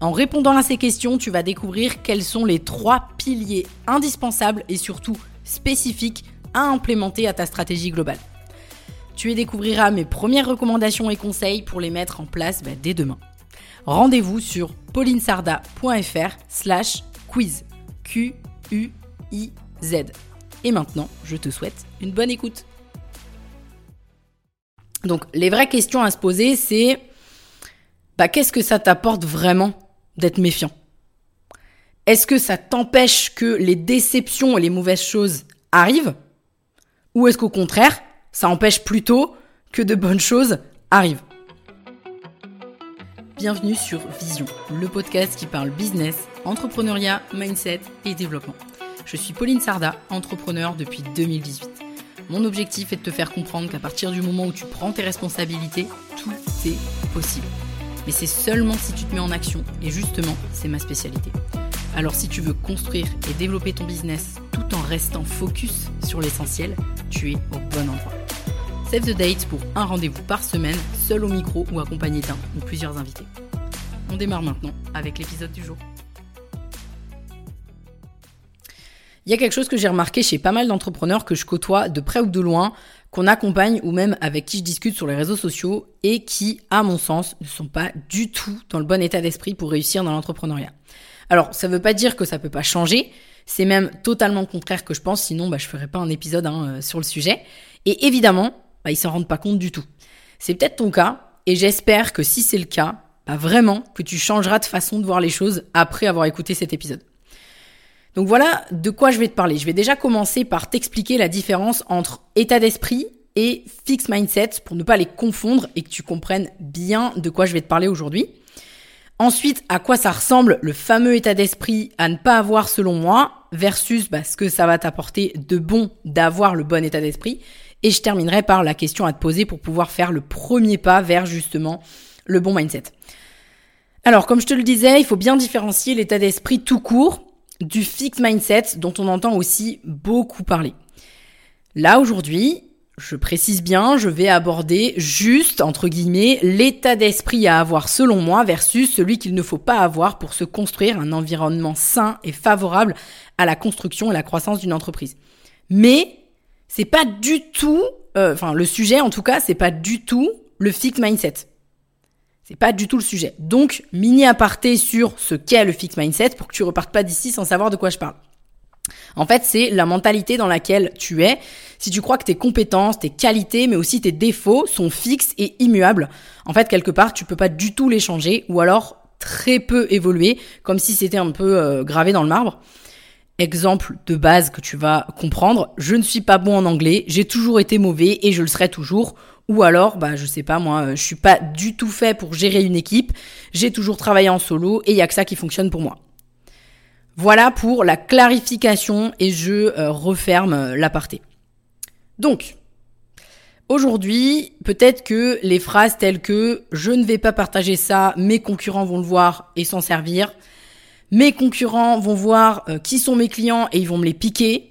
En répondant à ces questions, tu vas découvrir quels sont les trois piliers indispensables et surtout spécifiques à implémenter à ta stratégie globale. Tu y découvriras mes premières recommandations et conseils pour les mettre en place bah, dès demain. Rendez-vous sur paulinesarda.fr slash quiz. Q-U-I-Z. Et maintenant, je te souhaite une bonne écoute. Donc, les vraies questions à se poser, c'est bah, qu'est-ce que ça t'apporte vraiment d'être méfiant Est-ce que ça t'empêche que les déceptions et les mauvaises choses arrivent? Ou est-ce qu'au contraire, ça empêche plutôt que de bonnes choses arrivent? Bienvenue sur Vision, le podcast qui parle business, entrepreneuriat, mindset et développement. Je suis Pauline Sarda, entrepreneur depuis 2018. Mon objectif est de te faire comprendre qu'à partir du moment où tu prends tes responsabilités, tout est possible mais c'est seulement si tu te mets en action, et justement, c'est ma spécialité. Alors si tu veux construire et développer ton business tout en restant focus sur l'essentiel, tu es au bon endroit. Save the date pour un rendez-vous par semaine, seul au micro ou accompagné d'un ou plusieurs invités. On démarre maintenant avec l'épisode du jour. Il y a quelque chose que j'ai remarqué chez pas mal d'entrepreneurs que je côtoie de près ou de loin, qu'on accompagne ou même avec qui je discute sur les réseaux sociaux et qui, à mon sens, ne sont pas du tout dans le bon état d'esprit pour réussir dans l'entrepreneuriat. Alors, ça ne veut pas dire que ça peut pas changer. C'est même totalement le contraire que je pense, sinon bah, je ferais pas un épisode hein, euh, sur le sujet. Et évidemment, bah, ils s'en rendent pas compte du tout. C'est peut-être ton cas, et j'espère que si c'est le cas, bah, vraiment que tu changeras de façon de voir les choses après avoir écouté cet épisode. Donc voilà de quoi je vais te parler. Je vais déjà commencer par t'expliquer la différence entre état d'esprit et fixed mindset pour ne pas les confondre et que tu comprennes bien de quoi je vais te parler aujourd'hui. Ensuite, à quoi ça ressemble le fameux état d'esprit à ne pas avoir selon moi versus bah, ce que ça va t'apporter de bon d'avoir le bon état d'esprit. Et je terminerai par la question à te poser pour pouvoir faire le premier pas vers justement le bon mindset. Alors, comme je te le disais, il faut bien différencier l'état d'esprit tout court du fixed mindset dont on entend aussi beaucoup parler. Là aujourd'hui, je précise bien, je vais aborder juste, entre guillemets, l'état d'esprit à avoir selon moi versus celui qu'il ne faut pas avoir pour se construire un environnement sain et favorable à la construction et la croissance d'une entreprise. Mais c'est pas du tout, euh, enfin le sujet en tout cas, c'est pas du tout le fixed mindset. C'est pas du tout le sujet. Donc, mini aparté sur ce qu'est le fixed mindset pour que tu repartes pas d'ici sans savoir de quoi je parle. En fait, c'est la mentalité dans laquelle tu es. Si tu crois que tes compétences, tes qualités, mais aussi tes défauts sont fixes et immuables, en fait, quelque part, tu peux pas du tout les changer ou alors très peu évoluer, comme si c'était un peu euh, gravé dans le marbre. Exemple de base que tu vas comprendre, je ne suis pas bon en anglais, j'ai toujours été mauvais et je le serai toujours. Ou alors, bah, je sais pas, moi, je suis pas du tout fait pour gérer une équipe. J'ai toujours travaillé en solo et il y a que ça qui fonctionne pour moi. Voilà pour la clarification et je euh, referme euh, l'aparté. Donc, aujourd'hui, peut-être que les phrases telles que je ne vais pas partager ça, mes concurrents vont le voir et s'en servir. Mes concurrents vont voir euh, qui sont mes clients et ils vont me les piquer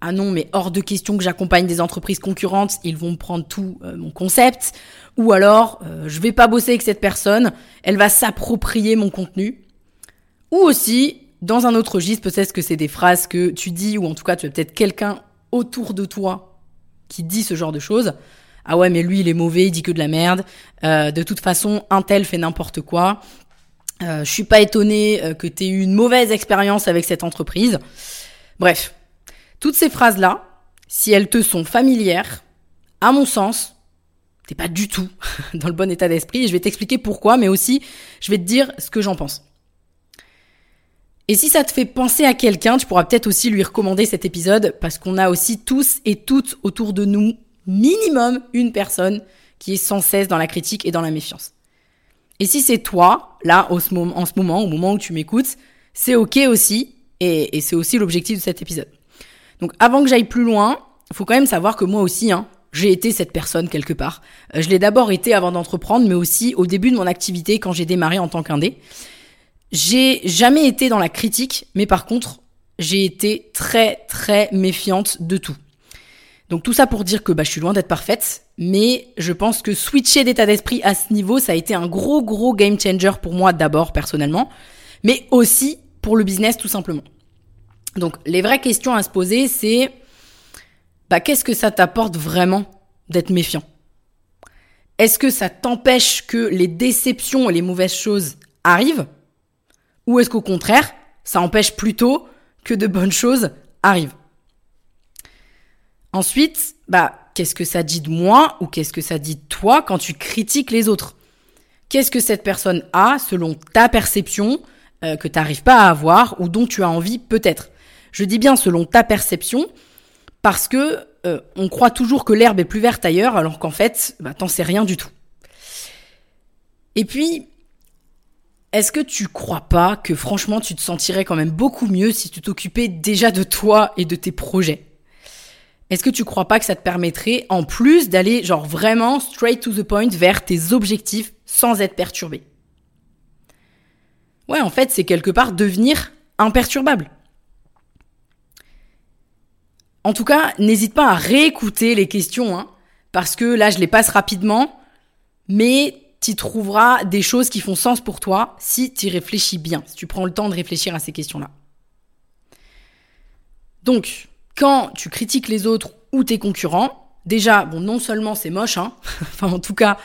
ah non, mais hors de question que j'accompagne des entreprises concurrentes, ils vont me prendre tout euh, mon concept, ou alors euh, je vais pas bosser avec cette personne, elle va s'approprier mon contenu. Ou aussi, dans un autre registre, peut-être que c'est des phrases que tu dis, ou en tout cas tu as peut-être quelqu'un autour de toi qui dit ce genre de choses. Ah ouais, mais lui il est mauvais, il dit que de la merde. Euh, de toute façon, un tel fait n'importe quoi. je suis pas étonné que tu aies eu une mauvaise expérience avec cette entreprise. Bref, toutes ces phrases-là, si elles te sont familières, à mon sens, t'es pas du tout dans le bon état d'esprit je vais t'expliquer pourquoi, mais aussi je vais te dire ce que j'en pense. Et si ça te fait penser à quelqu'un, tu pourras peut-être aussi lui recommander cet épisode parce qu'on a aussi tous et toutes autour de nous minimum une personne qui est sans cesse dans la critique et dans la méfiance. Et si c'est toi, là, en ce moment, au moment où tu m'écoutes, c'est ok aussi et c'est aussi l'objectif de cet épisode. Donc avant que j'aille plus loin, faut quand même savoir que moi aussi, hein, j'ai été cette personne quelque part. Euh, je l'ai d'abord été avant d'entreprendre, mais aussi au début de mon activité quand j'ai démarré en tant qu'indé. J'ai jamais été dans la critique, mais par contre, j'ai été très très méfiante de tout. Donc tout ça pour dire que bah, je suis loin d'être parfaite, mais je pense que switcher d'état d'esprit à ce niveau, ça a été un gros gros game changer pour moi d'abord personnellement, mais aussi pour le business tout simplement. Donc les vraies questions à se poser, c'est bah, qu'est-ce que ça t'apporte vraiment d'être méfiant? Est-ce que ça t'empêche que les déceptions et les mauvaises choses arrivent? Ou est-ce qu'au contraire, ça empêche plutôt que de bonnes choses arrivent? Ensuite, bah, qu'est-ce que ça dit de moi ou qu'est-ce que ça dit de toi quand tu critiques les autres? Qu'est-ce que cette personne a selon ta perception euh, que tu n'arrives pas à avoir ou dont tu as envie peut-être? Je dis bien selon ta perception parce que euh, on croit toujours que l'herbe est plus verte ailleurs, alors qu'en fait, bah, t'en sais rien du tout. Et puis, est-ce que tu crois pas que franchement, tu te sentirais quand même beaucoup mieux si tu t'occupais déjà de toi et de tes projets? Est-ce que tu crois pas que ça te permettrait, en plus, d'aller genre vraiment straight to the point vers tes objectifs sans être perturbé? Ouais, en fait, c'est quelque part devenir imperturbable. En tout cas, n'hésite pas à réécouter les questions, hein, parce que là, je les passe rapidement, mais tu trouveras des choses qui font sens pour toi si tu réfléchis bien, si tu prends le temps de réfléchir à ces questions-là. Donc, quand tu critiques les autres ou tes concurrents, déjà, bon, non seulement c'est moche, hein, enfin en tout cas,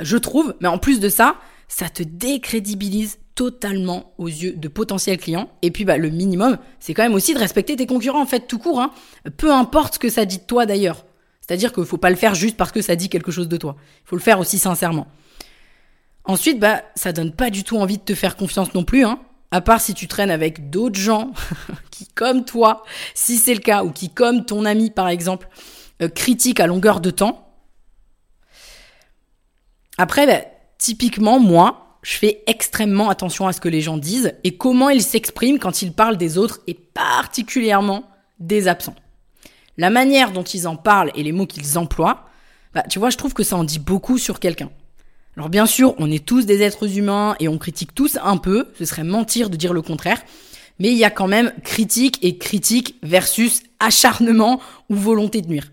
je trouve, mais en plus de ça, ça te décrédibilise totalement aux yeux de potentiels clients. Et puis bah, le minimum, c'est quand même aussi de respecter tes concurrents en fait tout court. Hein. Peu importe ce que ça dit de toi d'ailleurs. C'est-à-dire qu'il faut pas le faire juste parce que ça dit quelque chose de toi. Il faut le faire aussi sincèrement. Ensuite, bah, ça donne pas du tout envie de te faire confiance non plus, hein. À part si tu traînes avec d'autres gens qui, comme toi, si c'est le cas, ou qui, comme ton ami par exemple, euh, critiquent à longueur de temps. Après, bah, typiquement, moi, je fais extrêmement attention à ce que les gens disent et comment ils s'expriment quand ils parlent des autres et particulièrement des absents. La manière dont ils en parlent et les mots qu'ils emploient, bah, tu vois, je trouve que ça en dit beaucoup sur quelqu'un. Alors bien sûr, on est tous des êtres humains et on critique tous un peu, ce serait mentir de dire le contraire, mais il y a quand même critique et critique versus acharnement ou volonté de nuire.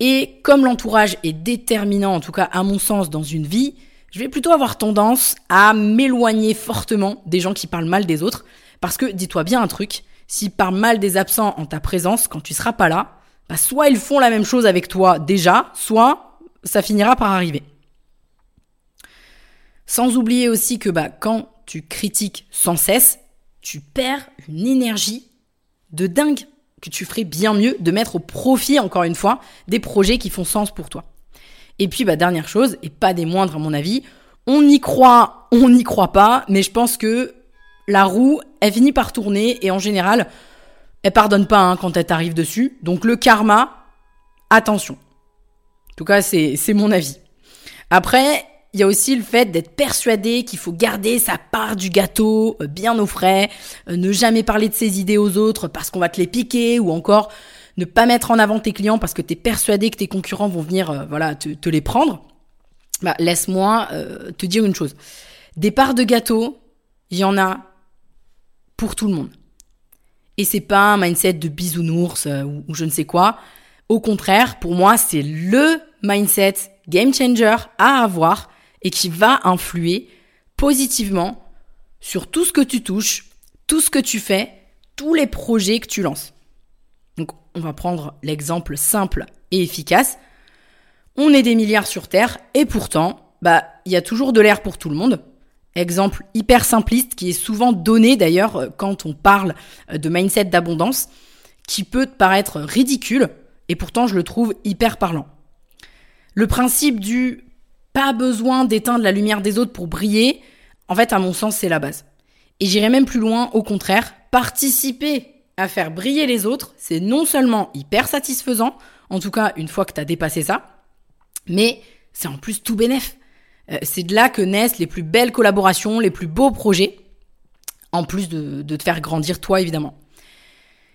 Et comme l'entourage est déterminant, en tout cas à mon sens, dans une vie, je vais plutôt avoir tendance à m'éloigner fortement des gens qui parlent mal des autres. Parce que dis-toi bien un truc, s'ils parlent mal des absents en ta présence quand tu seras pas là, bah soit ils font la même chose avec toi déjà, soit ça finira par arriver. Sans oublier aussi que bah, quand tu critiques sans cesse, tu perds une énergie de dingue que tu ferais bien mieux de mettre au profit, encore une fois, des projets qui font sens pour toi. Et puis, bah, dernière chose, et pas des moindres à mon avis, on y croit, on n'y croit pas, mais je pense que la roue, elle finit par tourner et en général, elle pardonne pas hein, quand elle t'arrive dessus. Donc le karma, attention. En tout cas, c'est mon avis. Après, il y a aussi le fait d'être persuadé qu'il faut garder sa part du gâteau euh, bien au frais, euh, ne jamais parler de ses idées aux autres parce qu'on va te les piquer ou encore ne pas mettre en avant tes clients parce que tu es persuadé que tes concurrents vont venir euh, voilà te, les prendre, bah, laisse-moi euh, te dire une chose. Des parts de gâteau, il y en a pour tout le monde. Et c'est pas un mindset de bisounours euh, ou, ou je ne sais quoi. Au contraire, pour moi, c'est le mindset game changer à avoir et qui va influer positivement sur tout ce que tu touches, tout ce que tu fais, tous les projets que tu lances. On va prendre l'exemple simple et efficace. On est des milliards sur Terre et pourtant, bah, il y a toujours de l'air pour tout le monde. Exemple hyper simpliste qui est souvent donné d'ailleurs euh, quand on parle euh, de mindset d'abondance, qui peut paraître ridicule et pourtant je le trouve hyper parlant. Le principe du pas besoin d'éteindre la lumière des autres pour briller, en fait à mon sens c'est la base. Et j'irai même plus loin, au contraire, participer à faire briller les autres, c'est non seulement hyper satisfaisant, en tout cas une fois que tu as dépassé ça, mais c'est en plus tout bénef. Euh, c'est de là que naissent les plus belles collaborations, les plus beaux projets, en plus de, te faire grandir toi évidemment.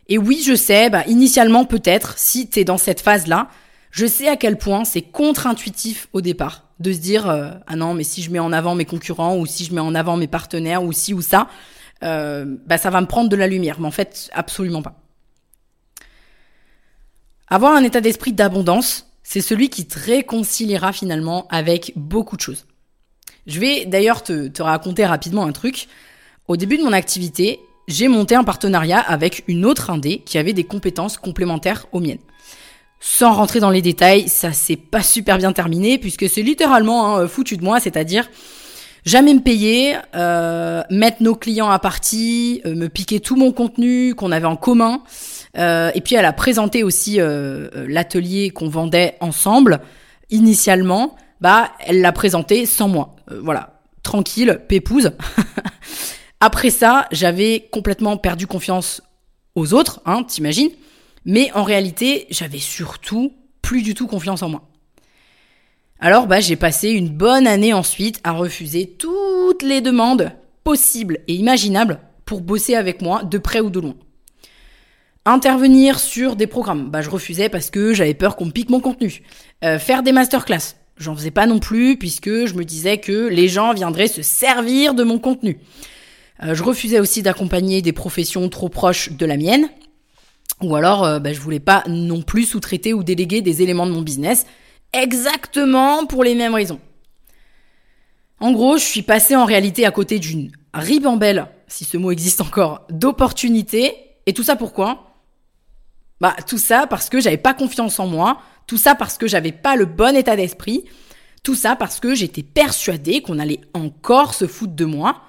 Et oui, je sais, bah, initialement peut-être, si tu es dans cette phase-là, je sais à quel point c'est contre-intuitif au départ de se dire euh, ah non mais si je mets en avant mes concurrents ou si je mets en avant mes partenaires ou si ou ça, euh, bah ça va me prendre de la lumière. Mais en fait, absolument pas. Avoir un état d'esprit d'abondance, c'est celui qui te réconciliera finalement avec beaucoup de choses. Je vais d'ailleurs te, te raconter rapidement un truc. Au début de mon activité, j'ai monté un partenariat avec une autre indé qui avait des compétences complémentaires aux miennes. Sans rentrer dans les détails, ça s'est pas super bien terminé puisque c'est littéralement hein, foutu de moi, c'est-à-dire jamais me payer, euh, mettre nos clients à partie, euh, me piquer tout mon contenu qu'on avait en commun, euh, et puis elle a présenté aussi l'atelier qu'on vendait ensemble. Initialement, bah elle l'a présenté sans moi, voilà, tranquille, pépouse. Après ça, j'avais complètement perdu confiance aux autres, hein, t'imagines. Mais en réalité, j'avais surtout plus du tout confiance en moi. Alors, bah, j'ai passé une bonne année ensuite à refuser toutes les demandes possibles et imaginables pour bosser avec moi de près ou de loin. Intervenir sur des programmes, bah, je refusais parce que j'avais peur qu'on pique mon contenu. Euh, faire des masterclass, j'en faisais pas non plus puisque je me disais que les gens viendraient se servir de mon contenu. Euh, je refusais aussi d'accompagner des professions trop proches de la mienne. Ou alors, euh, bah, je voulais pas non plus sous-traiter ou déléguer des éléments de mon business, exactement pour les mêmes raisons. En gros, je suis passée en réalité à côté d'une ribambelle, si ce mot existe encore, d'opportunités. Et tout ça pourquoi? Bah, tout ça parce que j'avais pas confiance en moi. Tout ça parce que j'avais pas le bon état d'esprit. Tout ça parce que j'étais persuadée qu'on allait encore se foutre de moi.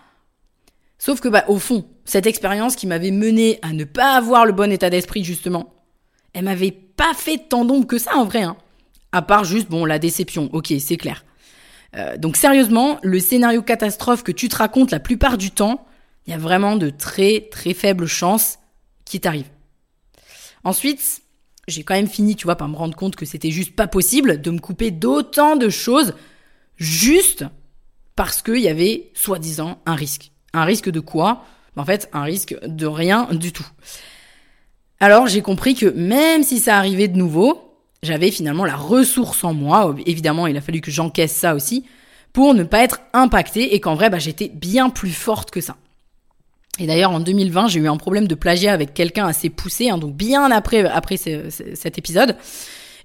Sauf que, bah, au fond, cette expérience qui m'avait mené à ne pas avoir le bon état d'esprit, justement, elle m'avait pas fait tant d'ombre que ça, en vrai, hein. À part juste, bon, la déception. Ok, c'est clair. Euh, donc, sérieusement, le scénario catastrophe que tu te racontes la plupart du temps, il y a vraiment de très, très faibles chances qu'il t'arrive. Ensuite, j'ai quand même fini, tu vois, par me rendre compte que c'était juste pas possible de me couper d'autant de choses juste parce qu'il y avait soi-disant un risque. Un risque de quoi? En fait, un risque de rien du tout. Alors j'ai compris que même si ça arrivait de nouveau, j'avais finalement la ressource en moi, évidemment il a fallu que j'encaisse ça aussi, pour ne pas être impactée et qu'en vrai bah, j'étais bien plus forte que ça. Et d'ailleurs en 2020 j'ai eu un problème de plagiat avec quelqu'un assez poussé, hein, donc bien après, après cet épisode.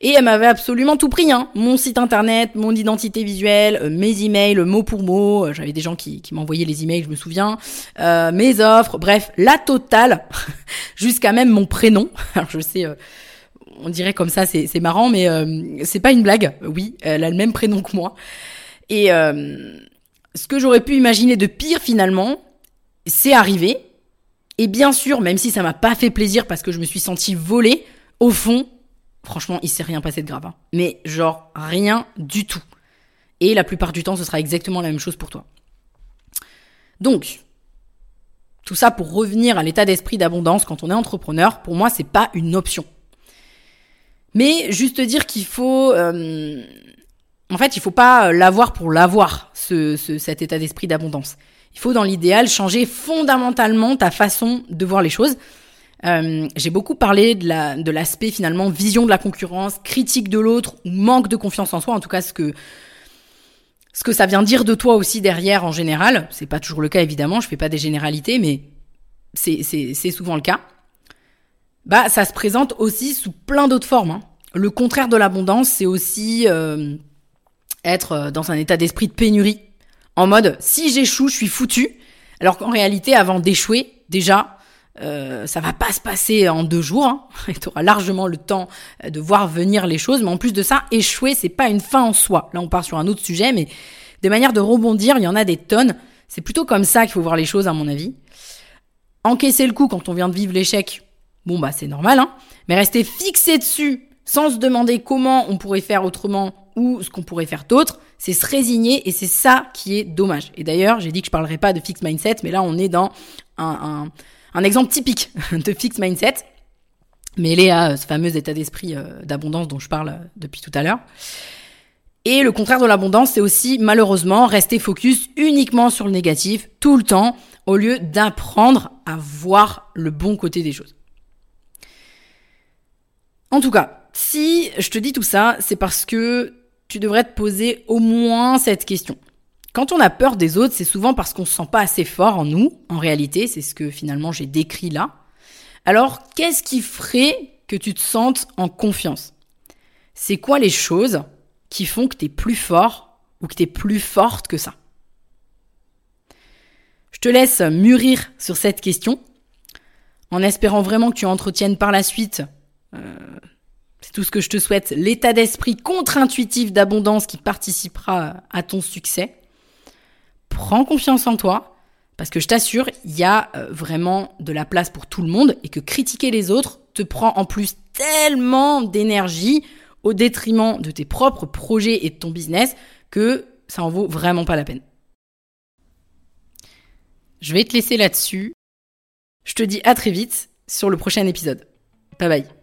Et elle m'avait absolument tout pris, hein. Mon site internet, mon identité visuelle, euh, mes emails, mot pour mot. Euh, j'avais des gens qui, qui m'envoyaient les emails, je me souviens. Euh, mes offres, bref, la totale. Jusqu'à même mon prénom. Alors je sais, on dirait comme ça, c'est marrant, mais c'est pas une blague. Oui, elle a le même prénom que moi. Et ce que j'aurais pu imaginer de pire finalement, c'est arrivé. Et bien sûr, même si ça m'a pas fait plaisir parce que je me suis sentie volée, au fond, franchement, il s'est rien passé de grave. Hein. Mais genre, rien du tout. Et la plupart du temps, ce sera exactement la même chose pour toi. Donc, tout ça pour revenir à l'état d'esprit d'abondance quand on est entrepreneur, pour moi, c'est pas une option. Mais juste dire qu'il faut, euh, en fait, il faut pas l'avoir pour l'avoir, ce, cet état d'esprit d'abondance. Il faut, dans l'idéal, changer fondamentalement ta façon de voir les choses. Euh, j'ai beaucoup parlé de la de l'aspect finalement vision de la concurrence, critique de l'autre ou manque de confiance en soi. En tout cas, ce que ce que ça vient dire de toi aussi derrière en général. C'est pas toujours le cas évidemment. Je fais pas des généralités, mais c'est souvent le cas. Bah, ça se présente aussi sous plein d'autres formes. Hein. Le contraire de l'abondance, c'est aussi euh, être dans un état d'esprit de pénurie. En mode, si j'échoue, je suis foutu. Alors qu'en réalité, avant d'échouer, déjà, euh, ça va pas se passer en deux jours. Hein. Tu auras largement le temps euh, de voir venir les choses. Mais en plus de ça, échouer, c'est pas une fin en soi. Là, on part sur un autre sujet, mais des manières de rebondir, il y en a des tonnes. C'est plutôt comme ça qu'il faut voir les choses, à mon avis. Encaisser le coup quand on vient de vivre l'échec, bon bah c'est normal, hein. Mais rester fixé dessus, sans se demander comment on pourrait faire autrement ou ce qu'on pourrait faire d'autre, c'est se résigner et c'est ça qui est dommage. Et d'ailleurs, j'ai dit que je parlerai pas de fixed mindset, mais là on est dans un, un un exemple typique de fixed mindset, mêlé à ce fameux état d'esprit euh, d'abondance dont je parle euh, depuis tout à l'heure. Et le contraire de l'abondance, c'est aussi malheureusement rester focus uniquement sur le négatif tout le temps, au lieu d'apprendre à voir le bon côté des choses. En tout cas, si je te dis tout ça, c'est parce que tu devrais te poser au moins cette question. Quand on a peur des autres, c'est souvent parce qu'on se sent pas assez fort en nous. En réalité, c'est ce que finalement j'ai décrit là. Alors, qu'est-ce qui ferait que tu te sentes en confiance? C'est quoi les choses qui font que tu es plus fort ou que tu es plus forte que ça? Je te laisse mûrir sur cette question en espérant vraiment que tu entretiennes par la suite c'est tout ce que je te souhaite, l'état d'esprit contre-intuitif d'abondance qui participera à ton succès prends confiance en toi, parce que je t'assure, il y a euh, vraiment de la place pour tout le monde et que critiquer les autres te prend en plus tellement d'énergie au détriment de tes propres projets et de ton business que ça en vaut vraiment pas la peine. Je vais te laisser là-dessus. Je te dis à très vite sur le prochain épisode. Bye bye.